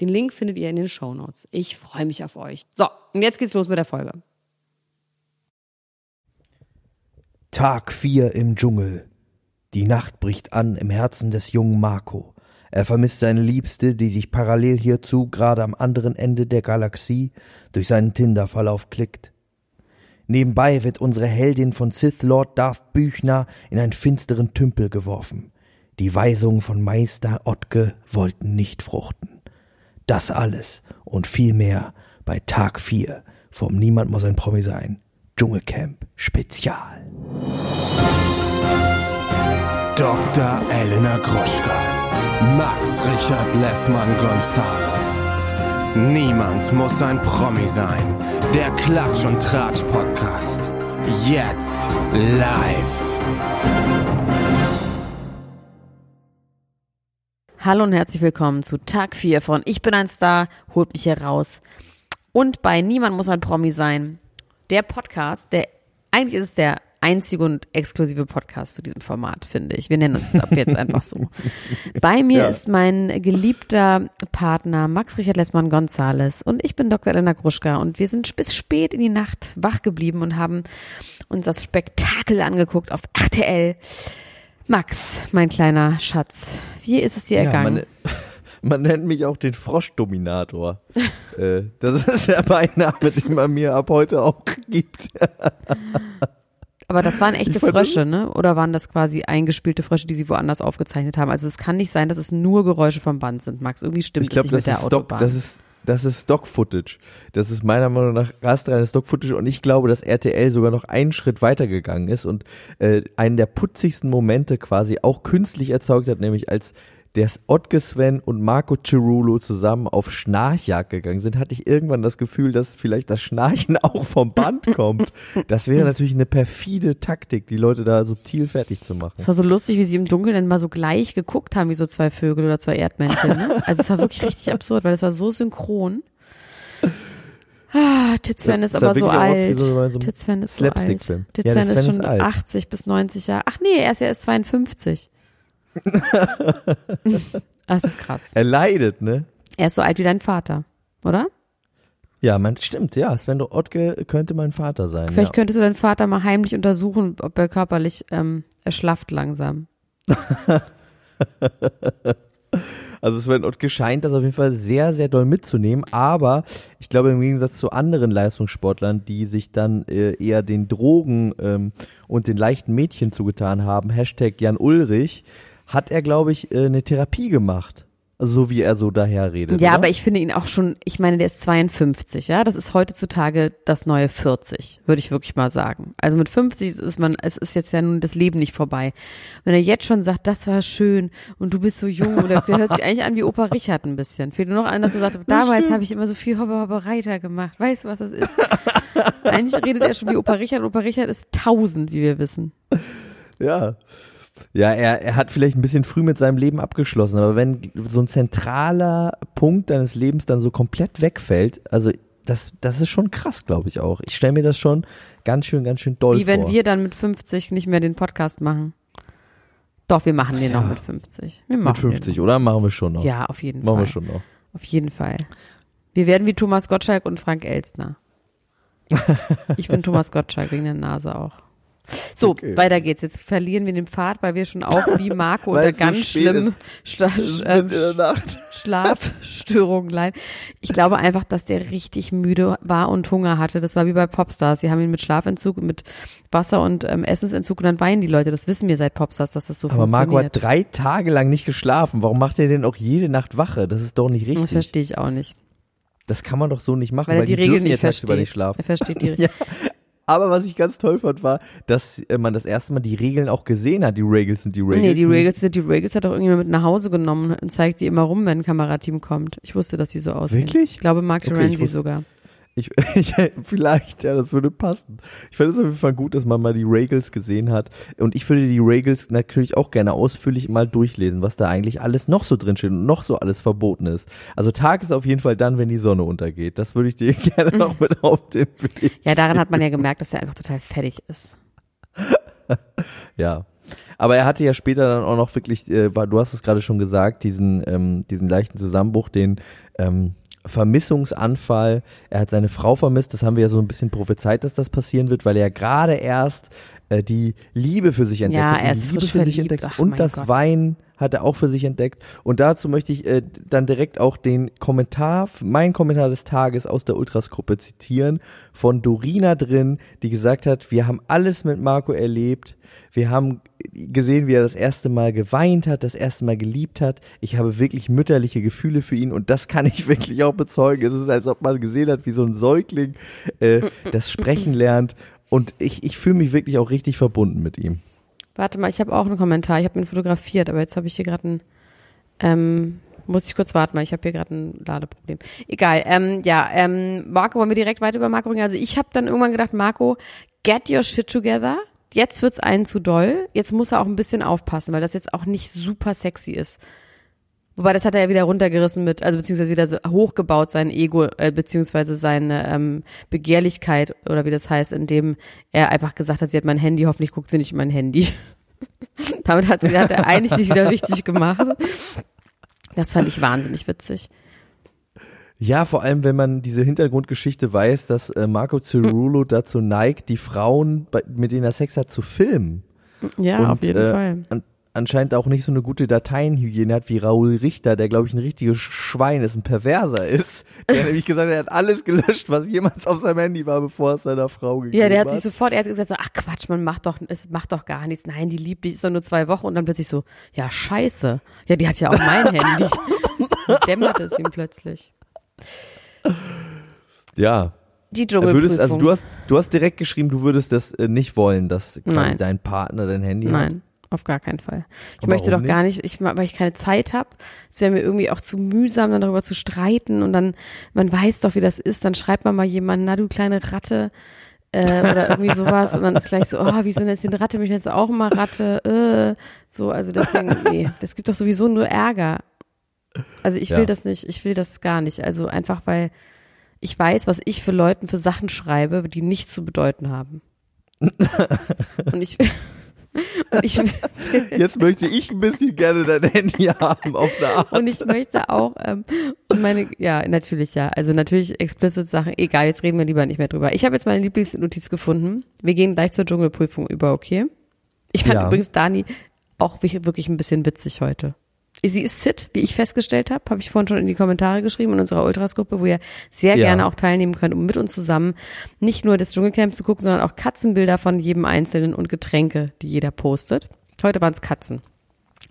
Den Link findet ihr in den Show Notes. Ich freue mich auf euch. So, und jetzt geht's los mit der Folge. Tag 4 im Dschungel. Die Nacht bricht an im Herzen des jungen Marco. Er vermisst seine Liebste, die sich parallel hierzu gerade am anderen Ende der Galaxie durch seinen Tinder-Verlauf klickt. Nebenbei wird unsere Heldin von Sith Lord Darth Büchner in einen finsteren Tümpel geworfen. Die Weisungen von Meister Ottke wollten nicht fruchten. Das alles und viel mehr bei Tag 4 vom Niemand muss ein Promi sein Dschungelcamp Spezial. Dr. Elena Gruschka, Max Richard Lessmann Gonzales. Niemand muss ein Promi sein. Der Klatsch und Tratsch Podcast. Jetzt live. Hallo und herzlich willkommen zu Tag 4 von Ich bin ein Star, holt mich hier raus. Und bei Niemand muss ein Promi sein. Der Podcast, der eigentlich ist es der einzige und exklusive Podcast zu diesem Format, finde ich. Wir nennen es ab jetzt einfach so. Bei mir ja. ist mein geliebter Partner Max Richard Lessmann Gonzales und ich bin Dr. Elena Gruschka und wir sind bis spät in die Nacht wach geblieben und haben uns das Spektakel angeguckt auf RTL. Max, mein kleiner Schatz, wie ist es dir ja, ergangen? Man, man, nennt mich auch den Froschdominator. äh, das ist der Beiname, den man mir ab heute auch gibt. Aber das waren echte Frösche, ne? Oder waren das quasi eingespielte Frösche, die sie woanders aufgezeichnet haben? Also es kann nicht sein, dass es nur Geräusche vom Band sind, Max. Irgendwie stimmt ich glaub, es nicht mit der Autobahn. Stock, das ist das ist Stock-Footage. Das ist meiner Meinung nach rastreines Stock-Footage und ich glaube, dass RTL sogar noch einen Schritt weitergegangen ist und äh, einen der putzigsten Momente quasi auch künstlich erzeugt hat, nämlich als der Otke Sven und Marco Cirulo zusammen auf Schnarchjagd gegangen sind, hatte ich irgendwann das Gefühl, dass vielleicht das Schnarchen auch vom Band kommt. Das wäre natürlich eine perfide Taktik, die Leute da subtil fertig zu machen. Es war so lustig, wie sie im Dunkeln dann mal so gleich geguckt haben, wie so zwei Vögel oder zwei Erdmännchen. Ne? Also es war wirklich richtig absurd, weil es war so synchron. Ah, Titzven ja, ist aber so alt. So Titzven ist so alt. Titzven ja, ist schon ist 80 bis 90 Jahre. Ach nee, er ist ja erst 52 das ist krass. Er leidet, ne? Er ist so alt wie dein Vater, oder? Ja, man, stimmt, ja. Sven Ottke könnte mein Vater sein. Vielleicht ja. könntest du deinen Vater mal heimlich untersuchen, ob er körperlich ähm, erschlafft langsam. Also Sven Ottke scheint das auf jeden Fall sehr, sehr doll mitzunehmen, aber ich glaube im Gegensatz zu anderen Leistungssportlern, die sich dann äh, eher den Drogen ähm, und den leichten Mädchen zugetan haben, Hashtag Jan Ulrich, hat er, glaube ich, äh, eine Therapie gemacht. Also so wie er so daher redet. Ja, oder? aber ich finde ihn auch schon, ich meine, der ist 52, ja. Das ist heutzutage das neue 40, würde ich wirklich mal sagen. Also mit 50 ist man, es ist jetzt ja nun das Leben nicht vorbei. Wenn er jetzt schon sagt, das war schön und du bist so jung, oder der hört sich eigentlich an wie Opa Richard ein bisschen. Fehlt nur noch an, dass er sagt, damals habe ich immer so viel Hopper Hopper Reiter gemacht. Weißt du, was das ist? eigentlich redet er schon wie Opa Richard. Opa Richard ist 1000, wie wir wissen. Ja. Ja, er, er hat vielleicht ein bisschen früh mit seinem Leben abgeschlossen, aber wenn so ein zentraler Punkt deines Lebens dann so komplett wegfällt, also das, das ist schon krass, glaube ich auch. Ich stelle mir das schon ganz schön, ganz schön doll Wie vor. Wie wenn wir dann mit 50 nicht mehr den Podcast machen. Doch, wir machen den ja. noch mit 50. Wir machen mit 50, oder? Machen wir schon noch. Ja, auf jeden machen Fall. Machen wir schon noch. Auf jeden Fall. Wir werden wie Thomas Gottschalk und Frank Elstner. ich bin Thomas Gottschalk wegen der Nase auch. So, okay. weiter geht's. Jetzt verlieren wir den Pfad, weil wir schon auch wie Marco unter ganz so schlimmen Schla äh, Schlafstörungen leiden. Ich glaube einfach, dass der richtig müde war und Hunger hatte. Das war wie bei Popstars. Sie haben ihn mit Schlafentzug, mit Wasser und ähm, Essensentzug und dann weinen die Leute. Das wissen wir seit Popstars, dass das so Aber funktioniert. Aber Marco hat drei Tage lang nicht geschlafen. Warum macht er denn auch jede Nacht Wache? Das ist doch nicht richtig. Das verstehe ich auch nicht. Das kann man doch so nicht machen, weil, weil die, die Regeln dürfen nicht ja tagsüber nicht schlafen. Er versteht die Regeln. ja. Aber was ich ganz toll fand, war, dass äh, man das erste Mal die Regeln auch gesehen hat. Die Regels sind die Regels. Nee, die Regels sind die Regels hat doch irgendjemand mit nach Hause genommen und zeigt die immer rum, wenn ein Kamerateam kommt. Ich wusste, dass die so aussehen. Wirklich? Ich glaube, Mark Okay, Terenzi wusste- sogar. Ich, ich, vielleicht, ja, das würde passen. Ich fand es auf jeden Fall gut, dass man mal die Regels gesehen hat. Und ich würde die Regels natürlich auch gerne ausführlich mal durchlesen, was da eigentlich alles noch so drin steht und noch so alles verboten ist. Also Tag ist auf jeden Fall dann, wenn die Sonne untergeht. Das würde ich dir gerne noch mit auf den Weg. Ja, daran hat man ja gemerkt, dass er einfach total fertig ist. Ja. Aber er hatte ja später dann auch noch wirklich, äh, du hast es gerade schon gesagt, diesen, ähm, diesen leichten Zusammenbruch, den ähm, Vermissungsanfall. Er hat seine Frau vermisst, das haben wir ja so ein bisschen prophezeit, dass das passieren wird, weil er gerade erst äh, die Liebe für sich entdeckt Ja, hat, er die ist Liebe für sich entdeckt Ach, und das Gott. Wein hat er auch für sich entdeckt. Und dazu möchte ich äh, dann direkt auch den Kommentar, mein Kommentar des Tages aus der Ultras-Gruppe zitieren, von Dorina drin, die gesagt hat, wir haben alles mit Marco erlebt. Wir haben gesehen, wie er das erste Mal geweint hat, das erste Mal geliebt hat. Ich habe wirklich mütterliche Gefühle für ihn und das kann ich wirklich auch bezeugen. Es ist, als ob man gesehen hat, wie so ein Säugling äh, das Sprechen lernt. Und ich, ich fühle mich wirklich auch richtig verbunden mit ihm. Warte mal, ich habe auch einen Kommentar. Ich habe ihn fotografiert, aber jetzt habe ich hier gerade ein, ähm, muss ich kurz warten, weil ich habe hier gerade ein Ladeproblem. Egal, ähm, ja, ähm, Marco, wollen wir direkt weiter über Marco bringen? Also ich habe dann irgendwann gedacht, Marco, get your shit together. Jetzt wird's einen zu doll. Jetzt muss er auch ein bisschen aufpassen, weil das jetzt auch nicht super sexy ist. Wobei, das hat er ja wieder runtergerissen mit, also beziehungsweise wieder so hochgebaut, sein Ego, äh, beziehungsweise seine ähm, Begehrlichkeit oder wie das heißt, indem er einfach gesagt hat, sie hat mein Handy, hoffentlich guckt sie nicht in mein Handy. Damit hat, sie, hat er eigentlich sich wieder richtig gemacht. Das fand ich wahnsinnig witzig. Ja, vor allem, wenn man diese Hintergrundgeschichte weiß, dass äh, Marco Cirulo dazu neigt, die Frauen, bei, mit denen er Sex hat, zu filmen. Ja, Und, auf jeden äh, Fall. An, anscheinend auch nicht so eine gute Dateienhygiene hat wie Raoul Richter, der, glaube ich, ein richtiges Schwein ist, ein Perverser ist. Der nämlich gesagt hat, er hat alles gelöscht, was jemals auf seinem Handy war, bevor es seiner Frau gegeben Ja, der hat hat. sich sofort, er hat gesagt so, ach Quatsch, man macht doch, es macht doch gar nichts. Nein, die liebt dich, ist doch nur zwei Wochen und dann plötzlich so, ja, scheiße. Ja, die hat ja auch mein Handy. Dämmert es ihm plötzlich. ja. Die Du würdest, also Dschungelprüfung. du hast, du hast direkt geschrieben, du würdest das äh, nicht wollen, dass quasi Nein. dein Partner dein Handy hat. Nein, auf gar keinen Fall. Ich Und möchte doch gar nicht, ich, weil ich keine Zeit habe. Es wäre mir irgendwie auch zu mühsam, dann darüber zu streiten und dann, man weiß doch, wie das ist, dann schreibt man mal jemanden, na du kleine Ratte, äh, oder irgendwie sowas und dann ist gleich so, oh, wieso nennst du den Ratte, mich nennst du auch immer Ratte, äh, so, also deswegen, nee, das gibt doch sowieso nur Ärger. Also ich will Ja. das nicht, ich will das gar nicht, also einfach, weil ich weiß, was ich für Leuten für Sachen schreibe, die nichts zu bedeuten haben. und ich, und ich, Jetzt möchte ich ein bisschen gerne dein Handy haben auf eine Art. Und ich möchte auch, ähm, und meine, ja, natürlich, ja. Also natürlich explicit Sachen. Egal, jetzt reden wir lieber nicht mehr drüber. Ich habe jetzt meine Lieblingsnotiz gefunden. Wir gehen gleich zur Dschungelprüfung über, okay? Ich fand Ja. übrigens Dani auch wirklich wirklich ein bisschen witzig heute. Sie ist Sid, wie ich festgestellt habe, habe ich vorhin schon in die Kommentare geschrieben in unserer Ultras-Gruppe, wo ihr sehr Ja. gerne auch teilnehmen könnt, um mit uns zusammen nicht nur das Dschungelcamp zu gucken, sondern auch Katzenbilder von jedem Einzelnen und Getränke, die jeder postet. Heute waren es Katzen.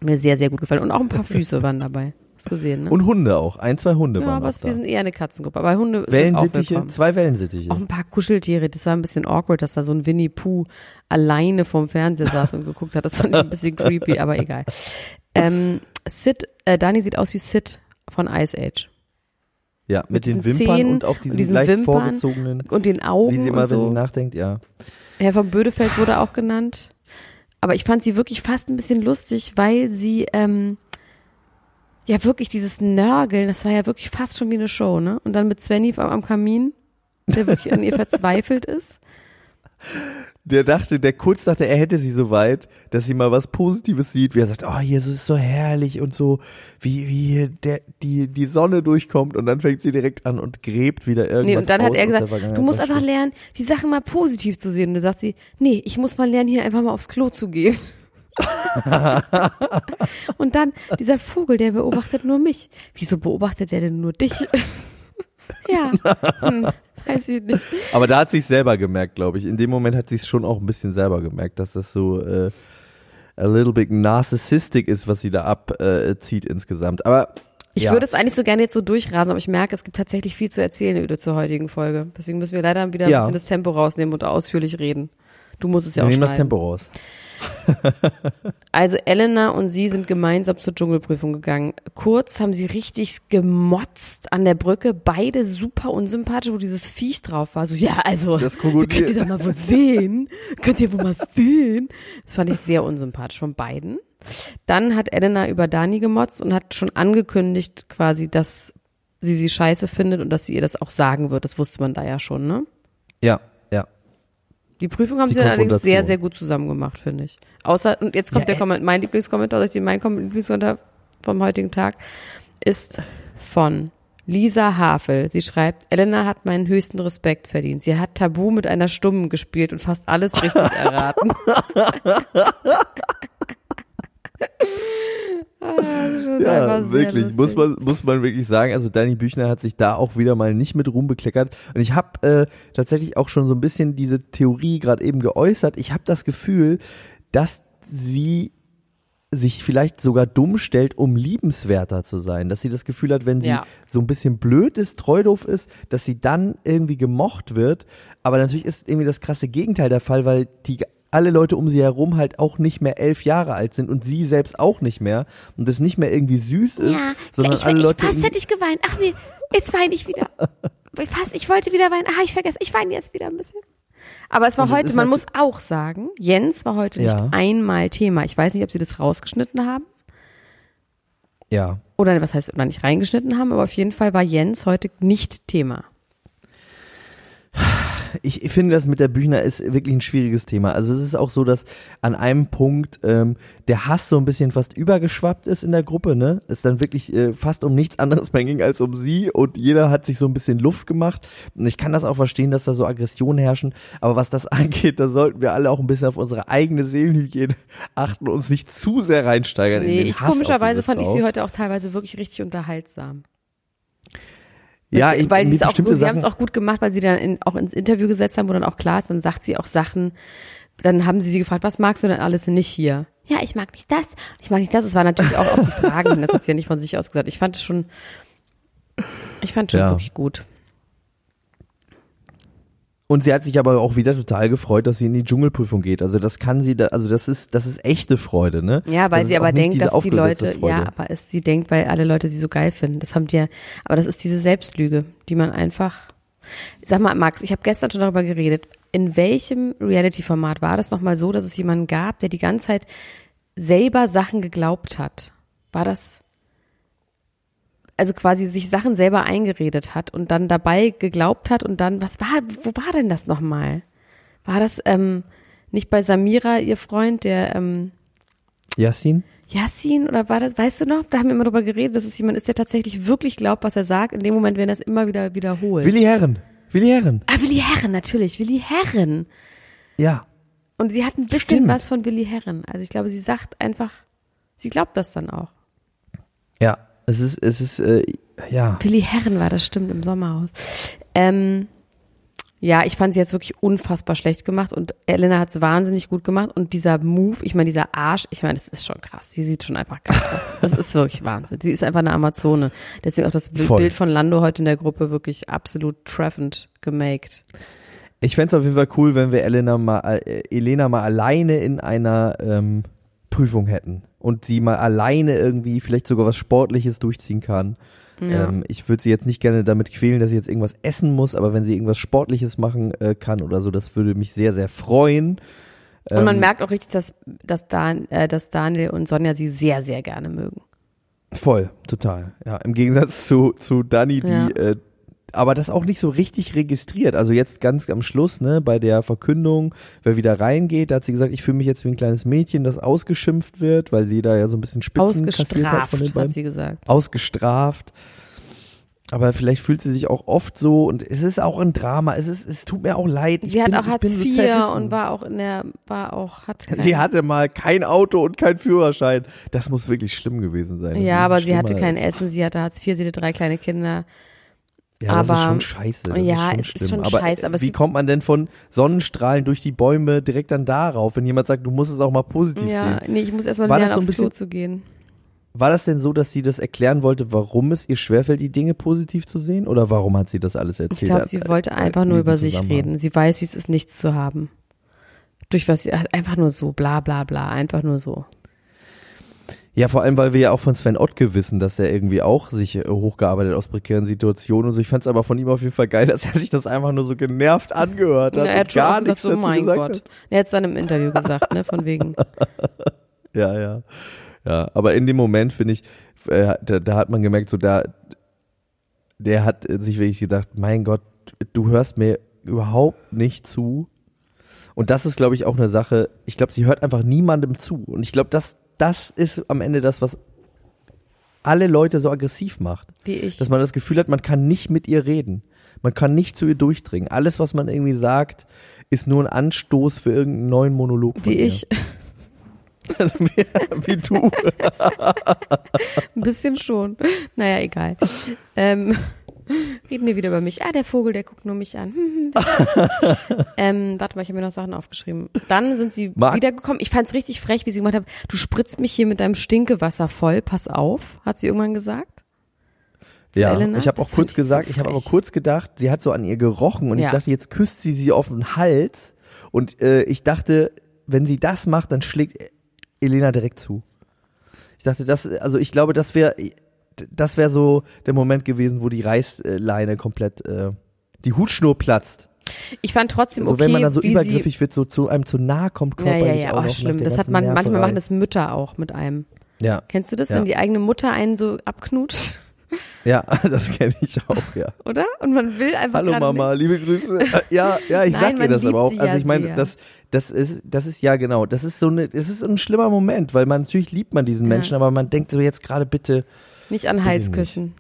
Mir sehr, sehr gut gefallen. Und auch ein paar Füße waren dabei. Hast du gesehen, ne? Und Hunde auch. Ein, zwei Hunde ja, waren aber da. wir sind eher eine Katzengruppe. Aber Hunde sind auch Wellensittiche, zwei Wellensittiche. Auch ein paar Kuscheltiere. Das war ein bisschen awkward, dass da so ein Winnie Pooh alleine vorm Fernseher saß und geguckt hat. Das fand ich ein bisschen creepy, aber egal. Ähm, Sid, äh, Dani sieht aus wie Sid von Ice Age. Ja, mit, mit den Wimpern Zähnen und auch diesen, und diesen leicht Wimpern vorgezogenen, Und den Augen wie sie immer, und wenn so. sie nachdenkt, ja. Herr von Bödefeld wurde auch genannt. Aber ich fand sie wirklich fast ein bisschen lustig, weil sie ähm, ja wirklich dieses Nörgeln, das war ja wirklich fast schon wie eine Show, ne? Und dann mit Svenny am, am Kamin, der wirklich an ihr verzweifelt ist. Der dachte, der kurz dachte, er hätte sie so weit, dass sie mal was Positives sieht, wie er sagt, oh, hier ist es so herrlich und so, wie, wie der, die, die Sonne durchkommt und dann fängt sie direkt an und gräbt wieder irgendwas Nee, und dann hat er gesagt, du musst einfach lernen, die Sachen mal positiv zu sehen. Und dann sagt sie, nee, ich muss mal lernen, hier einfach mal aufs Klo zu gehen. und dann, dieser Vogel, der beobachtet nur mich. Wieso beobachtet er denn nur dich? ja, hm, weiß ich nicht. Aber da hat sie es selber gemerkt, glaube ich. In dem Moment hat sie es schon auch ein bisschen selber gemerkt, dass das so äh, a little bit narcissistic ist, was sie da abzieht äh, insgesamt. Aber Ich Ja. würde es eigentlich so gerne jetzt so durchrasen, aber ich merke, es gibt tatsächlich viel zu erzählen Öde zur heutigen Folge. Deswegen müssen wir leider wieder ein Ja. bisschen das Tempo rausnehmen und ausführlich reden. Du musst es ja Wir auch nehmen das schneiden. Tempo raus. Also Elena und sie sind gemeinsam zur Dschungelprüfung gegangen. Kurz haben sie richtig gemotzt an der Brücke, beide super unsympathisch, wo dieses Viech drauf war. So, ja, also, Das könnt ihr doch mal wohl sehen. Könnt ihr wohl mal sehen. Das fand ich sehr unsympathisch von beiden. Dann hat Elena über Dani gemotzt und hat schon angekündigt quasi, dass sie sie scheiße findet und dass sie ihr das auch sagen wird. Das wusste man da ja schon, ne? Ja. Die Prüfung haben Die sie dann allerdings sehr, sehr gut zusammen gemacht, finde ich. Außer, und jetzt kommt Ja, der äh. Kommentar, mein Lieblingskommentar, ich Kom- Lieblingskommentar vom heutigen Tag, ist von Lisa Havel. Sie schreibt, Elena hat meinen höchsten Respekt verdient. Sie hat Tabu mit einer Stummen gespielt und fast alles richtig erraten. Ah, Ja, wirklich, muss man, muss man wirklich sagen. Also Dani Büchner hat sich da auch wieder mal nicht mit Ruhm bekleckert. Und ich habe äh, tatsächlich auch schon so ein bisschen diese Theorie gerade eben geäußert. Ich habe das Gefühl, dass sie sich vielleicht sogar dumm stellt, um liebenswerter zu sein. Dass sie das Gefühl hat, wenn sie Ja. so ein bisschen blöd ist, treudoof ist, dass sie dann irgendwie gemocht wird. Aber natürlich ist irgendwie das krasse Gegenteil der Fall, weil die alle Leute um sie herum halt auch nicht mehr elf Jahre alt sind und sie selbst auch nicht mehr und es nicht mehr irgendwie süß ist, Ja, sondern ich, alle ich, Leute fast hätte ich geweint. Ach nee, jetzt weine ich wieder. Fast, ich wollte wieder weinen. Ah, ich vergesse, ich weine jetzt wieder ein bisschen. Aber es war heute, man muss natürlich- auch sagen, Jens war heute nicht Ja. einmal Thema. Ich weiß nicht, ob sie das rausgeschnitten haben. ja, Oder was heißt, oder nicht reingeschnitten haben, aber auf jeden Fall war Jens heute nicht Thema. Ich, ich finde, das mit der Büchner ist wirklich ein schwieriges Thema. Also es ist auch so, dass an einem Punkt ähm, der Hass so ein bisschen fast übergeschwappt ist in der Gruppe, ne? Es dann wirklich äh, fast um nichts anderes mehr ging als um sie und jeder hat sich so ein bisschen Luft gemacht. Und ich kann das auch verstehen, dass da so Aggressionen herrschen. Aber was das angeht, da sollten wir alle auch ein bisschen auf unsere eigene Seelenhygiene achten und uns nicht zu sehr reinsteigern in Nee, den ich Hass komischerweise fand ich sie heute auch teilweise wirklich richtig unterhaltsam. Ja, ich, weil sie haben es auch gut gemacht, weil sie dann in, auch ins Interview gesetzt haben, wo dann auch klar ist, dann sagt sie auch Sachen, dann haben sie sie gefragt, was magst du denn alles nicht hier? Ja, ich mag nicht das. Ich meine nicht das, es war natürlich auch auf die Fragen das hat sie ja nicht von sich aus gesagt. Ich fand es schon, ich fand schon Ja. wirklich gut. Und sie hat sich aber auch wieder total gefreut, dass sie in die Dschungelprüfung geht. Also das kann sie, da, also das ist, das ist echte Freude, ne? Ja, weil das sie aber denkt, dass die Leute, Freude. ja, aber es, sie denkt, weil alle Leute sie so geil finden. Das haben die ja, aber das ist diese Selbstlüge, die man einfach, sag mal, Max, ich habe gestern schon darüber geredet. In welchem Reality-Format war das nochmal so, dass es jemanden gab, der die ganze Zeit selber Sachen geglaubt hat? War das, also quasi sich Sachen selber eingeredet hat und dann dabei geglaubt hat und dann, was war, wo war denn das nochmal? War das, ähm, nicht bei Samira, ihr Freund, der, ähm, Yassin? Yassin oder war das, weißt du noch? Da haben wir immer drüber geredet, dass es jemand ist, der tatsächlich wirklich glaubt, was er sagt, in dem Moment, wenn er es immer wieder wiederholt. Willi Herren. Willi Herren. ah, Willi Herren, natürlich, Willi Herren. Ja. Und sie hat ein bisschen Stimmt. was von Willi Herren. Also ich glaube, sie sagt einfach, sie glaubt das dann auch. Ja. Es ist, es ist, äh, ja. Willi Herren war das, stimmt, im Sommerhaus. Ähm, ja, ich fand sie jetzt wirklich unfassbar schlecht gemacht und Elena hat es wahnsinnig gut gemacht und dieser Move, ich meine, dieser Arsch, ich meine, das ist schon krass. Sie sieht schon einfach krass aus. Das ist wirklich Wahnsinn. Sie ist einfach eine Amazone. Deswegen auch das Bild Voll. Bild von Lando heute in der Gruppe wirklich absolut treffend gemaked. Ich fänd's auf jeden Fall cool, wenn wir Elena mal, äh, Elena mal alleine in einer ähm, Prüfung hätten und sie mal alleine irgendwie vielleicht sogar was Sportliches durchziehen kann. Ja. Ähm, ich würde sie jetzt nicht gerne damit quälen, dass sie jetzt irgendwas essen muss, aber wenn sie irgendwas Sportliches machen äh, kann oder so, das würde mich sehr, sehr freuen. und man Ähm, merkt auch richtig, dass, dass, Dan, äh, dass Daniel und Sonja sie sehr, sehr gerne mögen. Voll, total. Ja, im Gegensatz zu, zu Dani, die Ja. äh, aber das auch nicht so richtig registriert. Also jetzt ganz am Schluss, ne, bei der Verkündung, wer wieder reingeht, da hat sie gesagt, ich fühle mich jetzt wie ein kleines Mädchen, das ausgeschimpft wird, weil sie da ja so ein bisschen Spitzen kassiert hat Ausgestraft, von den hat beiden. sie gesagt. Ausgestraft. Aber vielleicht fühlt sie sich auch oft so und es ist auch ein Drama. Es ist, es tut mir auch leid. Ich Sie hat bin, auch ich Hartz so IV zerrissen. und war auch in der, war auch, hat kein, Sie hatte mal kein Auto und kein Führerschein. Das muss wirklich schlimm gewesen sein. Das Ja, aber sie hatte kein Essen, sie hatte Hartz IV, sie hatte drei kleine Kinder. Ja, das Aber- ist schon scheiße. Das ja, ist schon es ist schon aber scheiße, aber wie kommt man denn von Sonnenstrahlen durch die Bäume direkt dann darauf, wenn jemand sagt, du musst es auch mal positiv Ja, sehen? nee, ich muss erstmal lernen, das so aufs Klo bisschen- zu gehen. War das denn so, dass sie das erklären wollte, warum es ihr schwerfällt, die Dinge positiv zu sehen? Oder warum hat sie das alles Ich erzählt? glaube, sie wollte Äh, einfach in nur über sich reden. Sie weiß, wie es ist, nichts zu haben. Durch was sie, einfach nur so, bla bla bla, einfach nur so. Ja, vor allem, weil wir ja auch von Sven Ottke wissen, dass er irgendwie auch sich äh, hochgearbeitet aus prekären Situationen und so. Ich fand es aber von ihm auf jeden Fall geil, dass er sich das einfach nur so genervt angehört hat. er und hat schon gar gesagt, so, mein Gott. Hat. Er hat es dann im Interview gesagt, ne, von wegen. Ja, ja. Ja, aber in dem Moment finde ich, äh, da, da hat man gemerkt, so da, der hat äh, sich wirklich gedacht, mein Gott, du hörst mir überhaupt nicht zu. Und das ist, glaube ich, auch eine Sache, ich glaube, sie hört einfach niemandem zu. Und ich glaube, das, das ist am Ende das, was alle Leute so aggressiv macht. Wie ich. Dass man das Gefühl hat, man kann nicht mit ihr reden. Man kann nicht zu ihr durchdringen. Alles, was man irgendwie sagt, ist nur ein Anstoß für irgendeinen neuen Monolog von Wie ihr. ich. Also wie, wie du. Ein bisschen schon. Naja, egal. Ähm, reden wir wieder über mich. Ah, der Vogel, der guckt nur mich an. Hm, hm, ähm, warte mal, ich habe mir noch Sachen aufgeschrieben. Dann sind sie Marc- wiedergekommen. Ich fand's richtig frech, wie sie gemacht hat. Du spritzt mich hier mit deinem Stinkewasser voll. Pass auf, hat sie irgendwann gesagt. Zu Ja, Elena? ich habe auch kurz ich so gesagt, ich habe aber kurz gedacht, sie hat so an ihr gerochen und ich Ja. dachte, jetzt küsst sie sie auf den Hals und äh, ich dachte, wenn sie das macht, dann schlägt Elena direkt zu. Ich dachte, das, also ich glaube, das wäre, das wäre so der Moment gewesen, wo die Reißleine komplett, äh, die Hutschnur platzt. Ich fand trotzdem Also okay, wenn man dann so übergriffig wird, so zu einem zu nahe kommt sie, ja, körperlich ja, ja, auch oh, noch schlimm. Das hat man, manchmal Nerverei. machen das Mütter auch mit einem. Ja, Kennst du das, Ja. wenn die eigene Mutter einen so abknutscht? ja, das kenne ich auch, ja. Oder? Und man will einfach Hallo Mama, liebe Grüße. Äh, Ja, ja, ich Nein, sag ihr man das aber auch. Also ich meine, das, das ist, das ist ja genau, das ist so eine, das ist ein schlimmer Moment, weil man natürlich liebt man diesen Menschen, aber man denkt so jetzt gerade bitte Nicht an Hals küssen.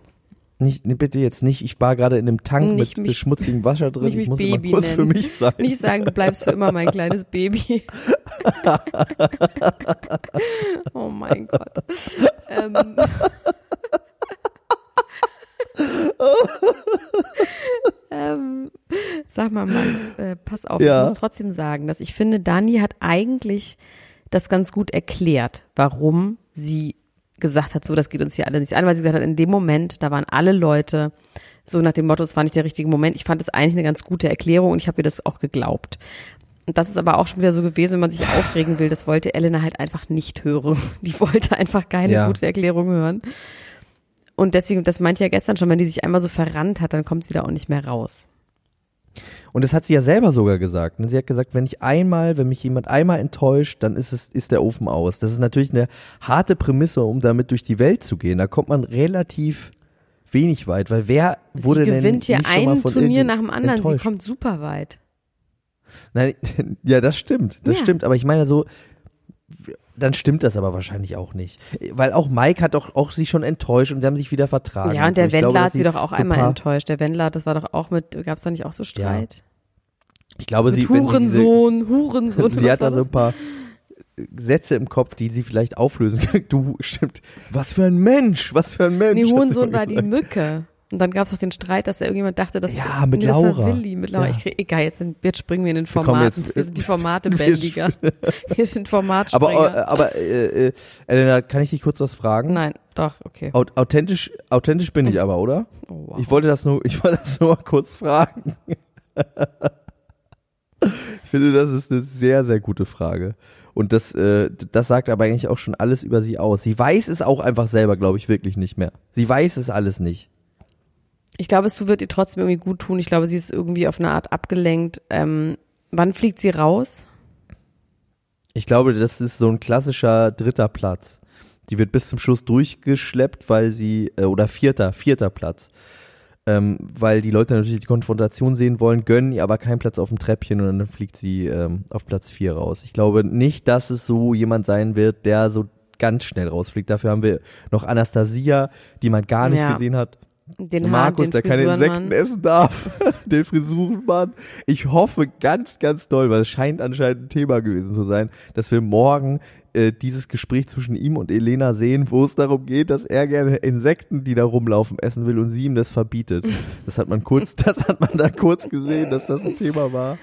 Nicht, nee, bitte jetzt nicht. Ich war gerade in einem Tank Nicht mit mich- schmutzigem Wasser drin. Ich muss Baby kurz für nennen. mich sein. Nicht sagen, du bleibst für immer mein kleines Baby. oh mein Gott. Ähm. ähm, sag mal, Max, äh, pass auf, Ja. ich muss trotzdem sagen, dass ich finde, Dani hat eigentlich das ganz gut erklärt, warum sie gesagt hat, so, das geht uns hier alle nicht an, weil sie gesagt hat, in dem Moment, da waren alle Leute so nach dem Motto, es war nicht der richtige Moment. Ich fand es eigentlich eine ganz gute Erklärung und ich habe ihr das auch geglaubt. Und das ist aber auch schon wieder so gewesen, wenn man sich aufregen will, das wollte Elena halt einfach nicht hören. Die wollte einfach keine Ja. gute Erklärung hören. Und deswegen, das meinte ich ja gestern schon, wenn die sich einmal so verrannt hat, dann kommt sie da auch nicht mehr raus. Und das hat sie ja selber sogar gesagt. ne? Sie hat gesagt, wenn ich einmal, wenn mich jemand einmal enttäuscht, dann ist es, ist der Ofen aus. Das ist natürlich eine harte Prämisse, um damit durch die Welt zu gehen. Da kommt man relativ wenig weit, weil wer wurde sie denn gewinnt hier nicht schon mal ein von Turnier nach dem anderen, enttäuscht? sie kommt super weit. Nein, ja, das stimmt, das Ja. stimmt. Aber ich meine so, dann stimmt das aber wahrscheinlich auch nicht, weil auch Mike hat doch auch sie schon enttäuscht und sie haben sich wieder vertragen. ja, und so. der glaube, Wendler dass hat sie doch auch so ein einmal enttäuscht. Der Wendler, das war doch auch mit, gab es da nicht auch so Streit? Ich glaube, sie, mit sie diese, Hurensohn, Hurensohn. sie hat da so ein paar Sätze im Kopf, die sie vielleicht auflösen kann. Du, stimmt. Was für ein Mensch, was für ein Mensch. Nee, Hurensohn war die. Mücke. Und dann gab es auch den Streit, dass irgendjemand dachte, dass Ja, mit das Laura. Willi, mit Laura. Ja. Ich krieg, egal, jetzt, sind, jetzt springen wir in den Formaten. jetzt- wir sind die Formate Wir bändiger. Wir sind Formatspringer. Aber, äh, aber äh, äh, Elena, kann ich dich kurz was fragen? Nein, doch, okay. Aut authentisch, authentisch bin ich aber, oder? Oh, wow. Ich wollte das nur, ich wollte das nur mal kurz fragen. ich finde, das ist eine sehr, sehr gute Frage. Und das, äh, das sagt aber eigentlich auch schon alles über sie aus. Sie weiß es auch einfach selber, glaube ich, wirklich nicht mehr. Sie weiß es alles nicht. Ich glaube, es wird ihr trotzdem irgendwie gut tun. Ich glaube, sie ist irgendwie auf eine Art abgelenkt. Ähm, wann fliegt sie raus? Ich glaube, das ist so ein klassischer dritter Platz. Die wird bis zum Schluss durchgeschleppt, weil sie, äh, oder vierter, vierter Platz. Ähm, weil die Leute natürlich die Konfrontation sehen wollen, gönnen ihr aber keinen Platz auf dem Treppchen und dann fliegt sie ähm, auf Platz vier raus. Ich glaube nicht, dass es so jemand sein wird, der so ganz schnell rausfliegt. Dafür haben wir noch Anastasia, die man gar nicht Ja. gesehen hat. Den Markus, Hahn, der keine. Insekten essen darf, den Frisurenmann. Ich hoffe ganz, ganz doll, weil es scheint anscheinend ein Thema gewesen zu sein, dass wir morgen äh, dieses Gespräch zwischen ihm und Elena sehen, wo es darum geht, dass er gerne Insekten, die da rumlaufen, essen will und sie ihm das verbietet. Das hat man kurz, das hat man da kurz gesehen, dass das ein Thema war.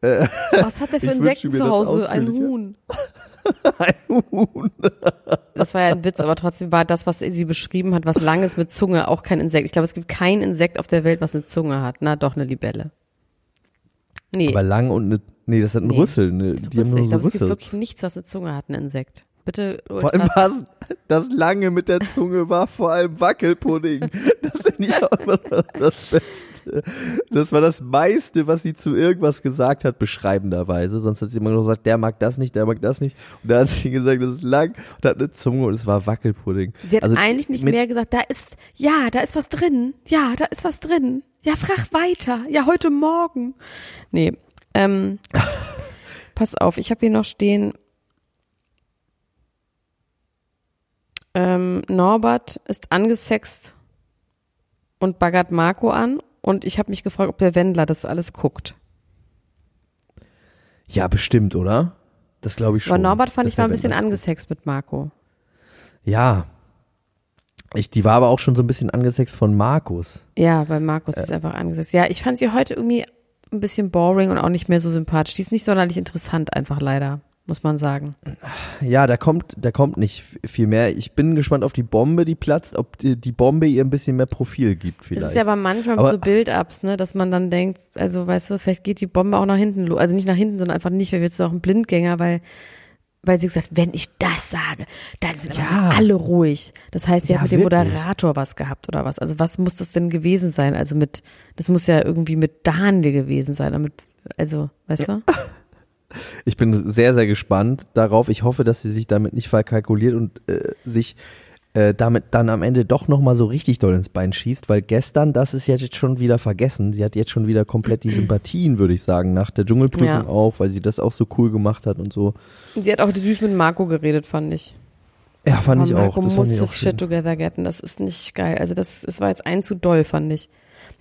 Was hat der für Insekten zu Hause? Ein. Huhn. Ein Huhn. das war ja ein Witz, aber trotzdem war das, was sie beschrieben hat, was langes mit Zunge, auch kein Insekt. Ich glaube, es gibt kein Insekt auf der Welt, was eine Zunge hat. Na, doch, eine Libelle. Nee, Aber lang und eine, nee, das hat ein Nee. Rüssel. Ne, die haben Rüssel. nur ich so glaube, es gibt wirklich nichts, was eine Zunge hat, ein Insekt. Bitte, Vor allem was, das lange mit der Zunge war vor allem Wackelpudding. Das finde ich auch immer das Beste. Das war das meiste, was sie zu irgendwas gesagt hat, beschreibenderweise. Sonst hat sie immer nur gesagt, der mag das nicht, der mag das nicht. Und da hat sie gesagt, das ist lang und hat eine Zunge und es war Wackelpudding. Sie hat Also eigentlich nicht mehr gesagt, da ist, ja, da ist was drin. Ja, da ist was drin. Ja, frag weiter. Ja, heute Morgen. Nee, ähm, pass auf, ich habe hier noch stehen, ähm, Norbert ist angesext und baggert Marco an und ich habe mich gefragt, ob der Wendler das alles guckt. Ja, bestimmt, oder? Das glaube ich schon. Aber Norbert fand ich war ein bisschen angesext mit Marco. Ja. Ich, die war aber auch schon so ein bisschen angesext von Markus. Ja, weil Markus ist einfach angesetzt. Ja, ich fand sie heute irgendwie ein bisschen boring und auch nicht mehr so sympathisch. Die ist nicht sonderlich interessant, einfach leider, muss man sagen. Ja, da kommt, da kommt nicht viel mehr. Ich bin gespannt auf die Bombe, die platzt, ob die, die Bombe ihr ein bisschen mehr Profil gibt vielleicht. ist ja aber manchmal Aber- mit so Build-ups, ne, dass man dann denkt, also weißt du, vielleicht geht die Bombe auch nach hinten los. Also nicht nach hinten, sondern einfach nicht, weil jetzt auch ein Blindgänger, weil weil sie gesagt, wenn ich das sage, dann sind Ja. alle ruhig. Das heißt, sie Ja, hat mit dem wirklich. Moderator was gehabt oder was. Also was muss das denn gewesen sein? Also mit, das muss ja irgendwie mit Daniel gewesen sein, damit, also, weißt du? Ich bin sehr, sehr gespannt darauf. Ich hoffe, dass sie sich damit nicht verkalkuliert und äh, sich äh, damit dann am Ende doch nochmal so richtig doll ins Bein schießt, weil gestern, das ist jetzt schon wieder vergessen. Sie hat jetzt schon wieder komplett die Sympathien, würde ich sagen, nach der Dschungelprüfung Ja. auch, weil sie das auch so cool gemacht hat und so. Sie hat auch süß mit Marco geredet, fand ich. Ja, fand Aber ich auch. Marco Das muss ich auch das. Shit together getten. Das ist nicht geil. Also das, es war jetzt ein zu doll, fand ich.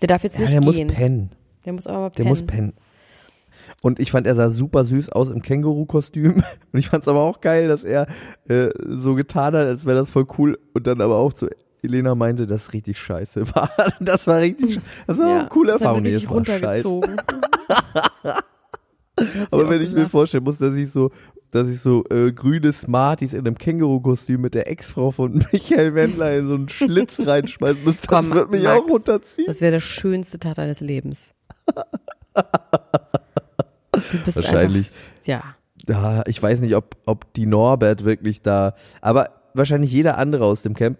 Der darf jetzt Ja, nicht der muss gehen. pennen. Der muss aber mal Der pennen. muss pennen. Und ich fand, er sah super süß aus im Känguru-Kostüm. Und ich fand es aber auch geil, dass er äh, so getan hat, als wäre das voll cool. Und dann aber auch zu Elena meinte, dass es richtig scheiße war. Das war richtig, sch- das war eine coole das Erfahrung. das war scheiße. Aber wenn ich mir vorstellen muss, dass ich so, dass ich so äh, grüne Smarties in einem Känguru-Kostüm mit der Ex-Frau von Michael Wendler in so einen Schlitz reinschmeißen muss, das Komm, wird mich Max, auch runterziehen. Das wäre der schönste Tag deines Lebens. Wahrscheinlich. Einfach, ja. Ja, ich weiß nicht, ob, ob die Norbert wirklich da, aber wahrscheinlich jeder andere aus dem Camp,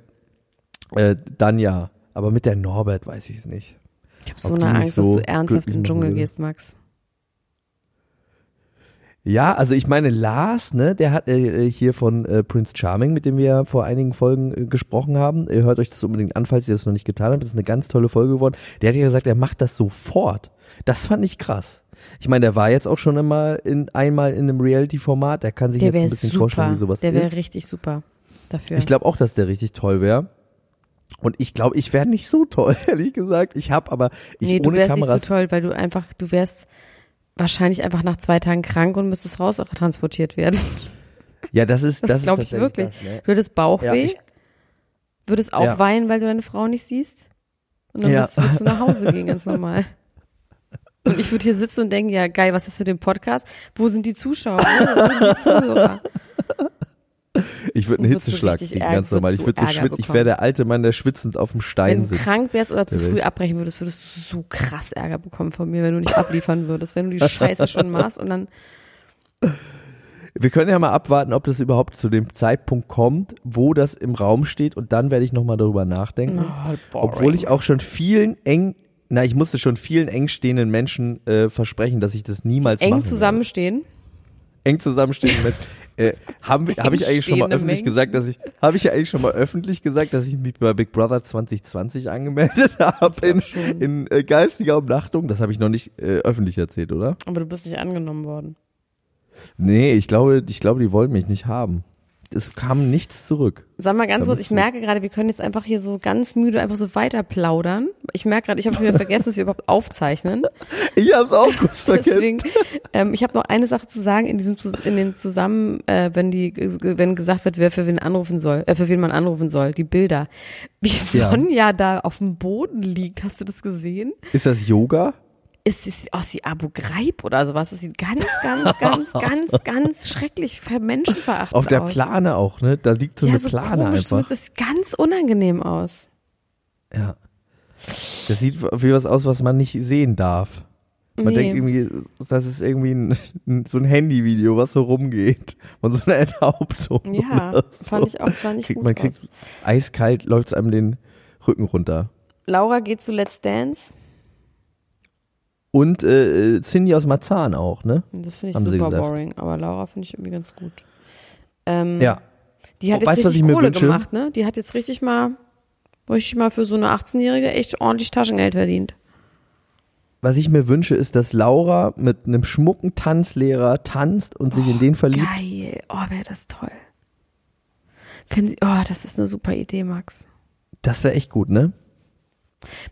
äh, dann ja. Aber mit der Norbert weiß ich es nicht. Ich habe so eine Angst, dass so du ernsthaft in den Dschungel würde. gehst, Max. Ja, also ich meine, Lars, ne, der hat äh, hier von äh, Prince Charming, mit dem wir ja vor einigen Folgen äh, gesprochen haben. Ihr hört euch das unbedingt an, falls ihr das noch nicht getan habt. Das ist eine ganz tolle Folge geworden. Der hat ja gesagt, er macht das sofort. Das fand ich krass. Ich meine, der war jetzt auch schon einmal in, einmal in einem Reality-Format. Der kann sich Der jetzt ein wäre bisschen super. vorstellen, wie sowas der wäre ist. richtig super dafür. Ich glaube auch, dass der richtig toll wäre. Und ich glaube, ich wäre nicht so toll, ehrlich gesagt. Ich habe aber, ich nee, du ohne wärst Kameras. nicht so toll, weil du einfach, du wärst wahrscheinlich einfach nach zwei Tagen krank und müsstest raus transportiert werden. ja, das ist, Das, das, glaube ich wirklich. Das, ne? Du hättest Bauchweh, Ja, ich, würdest auch Ja. weinen, weil du deine Frau nicht siehst. Und dann Ja. du nach Hause gehen, ganz normal. Und ich würde hier sitzen und denken, ja geil, was ist für den Podcast? Wo sind die Zuschauer? Wo, sind die Zuhörer? ich würde einen Würdest du Hitzeschlag kriegen, ganz normal. Ich würde so schwitzen. Ich wäre der alte Mann, der schwitzend auf dem Stein Wenn du sitzt. krank wärst oder zu früh abbrechen würdest, würdest du so krass Ärger bekommen von mir, wenn du nicht abliefern würdest, wenn du die Scheiße schon machst und dann Wir können ja mal abwarten, ob das überhaupt zu dem Zeitpunkt kommt, wo das im Raum steht und dann werde ich nochmal darüber nachdenken. oh. Obwohl ich auch schon vielen eng, na, ich musste schon vielen eng stehenden Menschen äh, versprechen, dass ich das niemals eng werde. zusammenstehen. eng zusammenstehenden Menschen. Äh, habe ich eigentlich schon mal öffentlich Menschen. gesagt, dass ich, habe ich ja eigentlich schon mal öffentlich gesagt, dass ich mich bei Big Brother 2020 angemeldet habe in, in äh, geistiger Umnachtung. Das habe ich noch nicht äh, öffentlich erzählt, oder? Aber du bist nicht angenommen worden. Nee, ich glaube, ich glaube, die wollen mich nicht haben. Es kam nichts zurück. Sag mal ganz kurz, ich merke gerade, wir können jetzt einfach hier so ganz müde einfach so weiter plaudern. Ich merke gerade, ich habe schon wieder vergessen, dass wir überhaupt aufzeichnen. Ich habe es auch kurz vergessen. Deswegen, ähm, ich habe noch eine Sache zu sagen in diesem in den zusammen, äh, wenn die wenn gesagt wird, wer für wen anrufen soll, äh, für wen man anrufen soll, die Bilder. Wie Ja. Sonja da auf dem Boden liegt, hast du das gesehen? Ist das Yoga? Es sieht aus wie Abu Ghraib oder sowas. Es sieht ganz, ganz, ganz, ganz, ganz schrecklich ver- menschenverachtend Auf der aus. Plane auch, ne? Da liegt so ja, eine so Plane komisch, einfach. das sieht ganz unangenehm aus. Ja. Das sieht wie was aus, was man nicht sehen darf. Man Nee. denkt irgendwie, das ist irgendwie ein, ein, so ein Handyvideo, was so rumgeht. Und so eine Enthauptung. Ja, so. fand ich auch, sah nicht kriegt, gut Man kriegt aus. eiskalt, läuft es einem den Rücken runter. Laura geht zu Let's Dance. Und äh, Cindy aus Marzahn auch, ne? Das finde ich Haben super boring, aber Laura finde ich irgendwie ganz gut. Ähm, Ja. Die hat Oh, jetzt weißt richtig Kohle wünsche? gemacht, ne? Die hat jetzt richtig mal, richtig mal für so eine 18-Jährige echt ordentlich Taschengeld verdient. Was ich mir wünsche, ist, dass Laura mit einem schmucken Tanzlehrer tanzt und sich in den verliebt. Geil. Oh, wäre das toll. Können Sie, oh, das ist eine super Idee, Max. Das wäre echt gut, ne?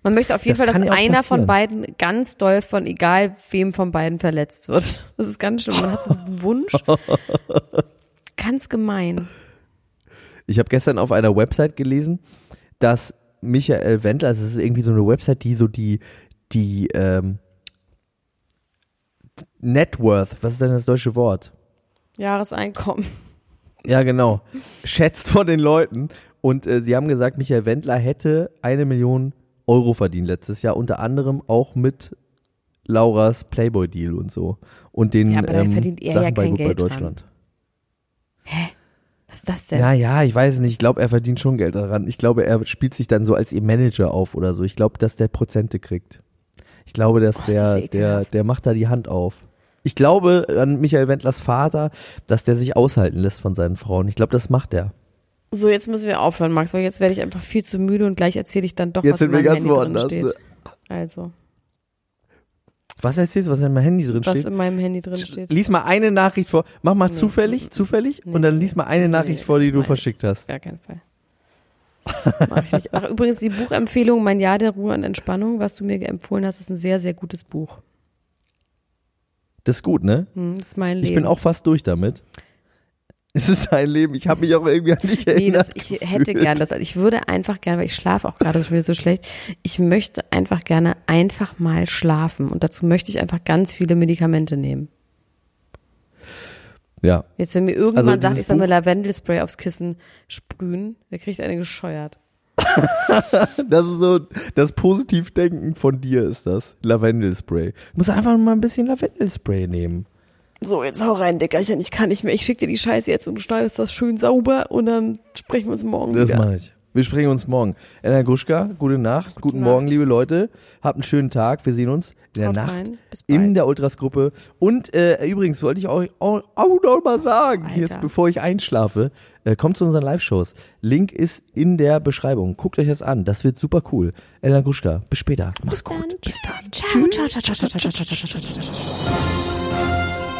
Man möchte auf jeden Das Fall, dass ja einer von beiden ganz doll von egal wem von beiden verletzt wird. Das ist ganz schlimm. Man hat so diesen Wunsch. Ganz gemein. Ich habe gestern auf einer Website gelesen, dass Michael Wendler, also es ist irgendwie so eine Website, die so die, die ähm, Net Worth, was ist denn das deutsche Wort? Jahreseinkommen. Ja, genau. Schätzt von den Leuten. Und äh, sie haben gesagt, Michael Wendler hätte eine Million Euro verdient letztes Jahr, unter anderem auch mit Lauras Playboy-Deal und so. Und den Ja, aber ähm, verdient er Sachen ja bei kein bei Geld dran. Deutschland. Was ist das denn? Ja, ja, ich weiß es nicht. Ich glaube, er verdient schon Geld daran. Ich glaube, er spielt sich dann so als ihr Manager auf oder so. Ich glaube, dass der Prozente kriegt. Ich glaube, dass Boah, das der, der, der macht da die Hand auf. Ich glaube an Michael Wendlers Vater, dass der sich aushalten lässt von seinen Frauen. Ich glaube, das macht er. So, jetzt müssen wir aufhören, Max, weil jetzt werde ich einfach viel zu müde und gleich erzähle ich dann doch, Jetzt was sind in wir meinem ganz Handy drin woanders, steht. ne? Also, Was erzählst du, was in meinem Handy drin was steht? in meinem Handy drin steht. Lies mal eine Nachricht vor. Mach mal Nee. zufällig, zufällig Nee. und dann lies mal eine Nee, Nachricht vor, die du verschickt hast. Gar keinen Fall. Mach ich nicht. Ach, übrigens, die Buchempfehlung Mein Jahr der Ruhe und Entspannung, was du mir empfohlen hast, ist ein sehr, sehr gutes Buch. Das ist gut, ne? Hm, das ist mein Leben. Ich bin auch fast durch damit. Es ist dein Leben. Ich habe mich auch irgendwie an dich Nee, erinnert. das, ich hätte gefühlt. gern das. Ich würde einfach gern, weil ich schlafe auch gerade schon wieder so schlecht. Ich möchte einfach gerne einfach mal schlafen. Und dazu möchte ich einfach ganz viele Medikamente nehmen. Ja. Jetzt, wenn mir irgendwann Also sagt, ich soll mir Lavendelspray aufs Kissen sprühen, der kriegt eine gescheuert. Das ist so das Positivdenken von dir ist das. Lavendelspray. Du musst einfach mal ein bisschen Lavendelspray nehmen. So, jetzt hau rein, Dickerchen. Ich kann nicht mehr. Ich schick dir die Scheiße jetzt und du schneidest das schön sauber und dann sprechen wir uns morgen Das wieder. mache ich. Wir sprechen uns morgen. Elena Gruschka, gute Nacht, guten Nacht. Morgen, liebe Leute. Habt einen schönen Tag. Wir sehen uns in der Haut Nacht. Bis in der Ultras-Gruppe. Und äh, übrigens wollte ich euch auch, auch noch mal sagen, Alter. jetzt bevor ich einschlafe, äh, kommt zu unseren Live-Shows. Link ist in der Beschreibung. Guckt euch das an. Das wird super cool. Elena Gruschka, bis später. Mach's gut. Bis dann. Ciao, ciao, ciao, ciao, ciao, ciao, ciao, ciao, ciao, ciao, ciao.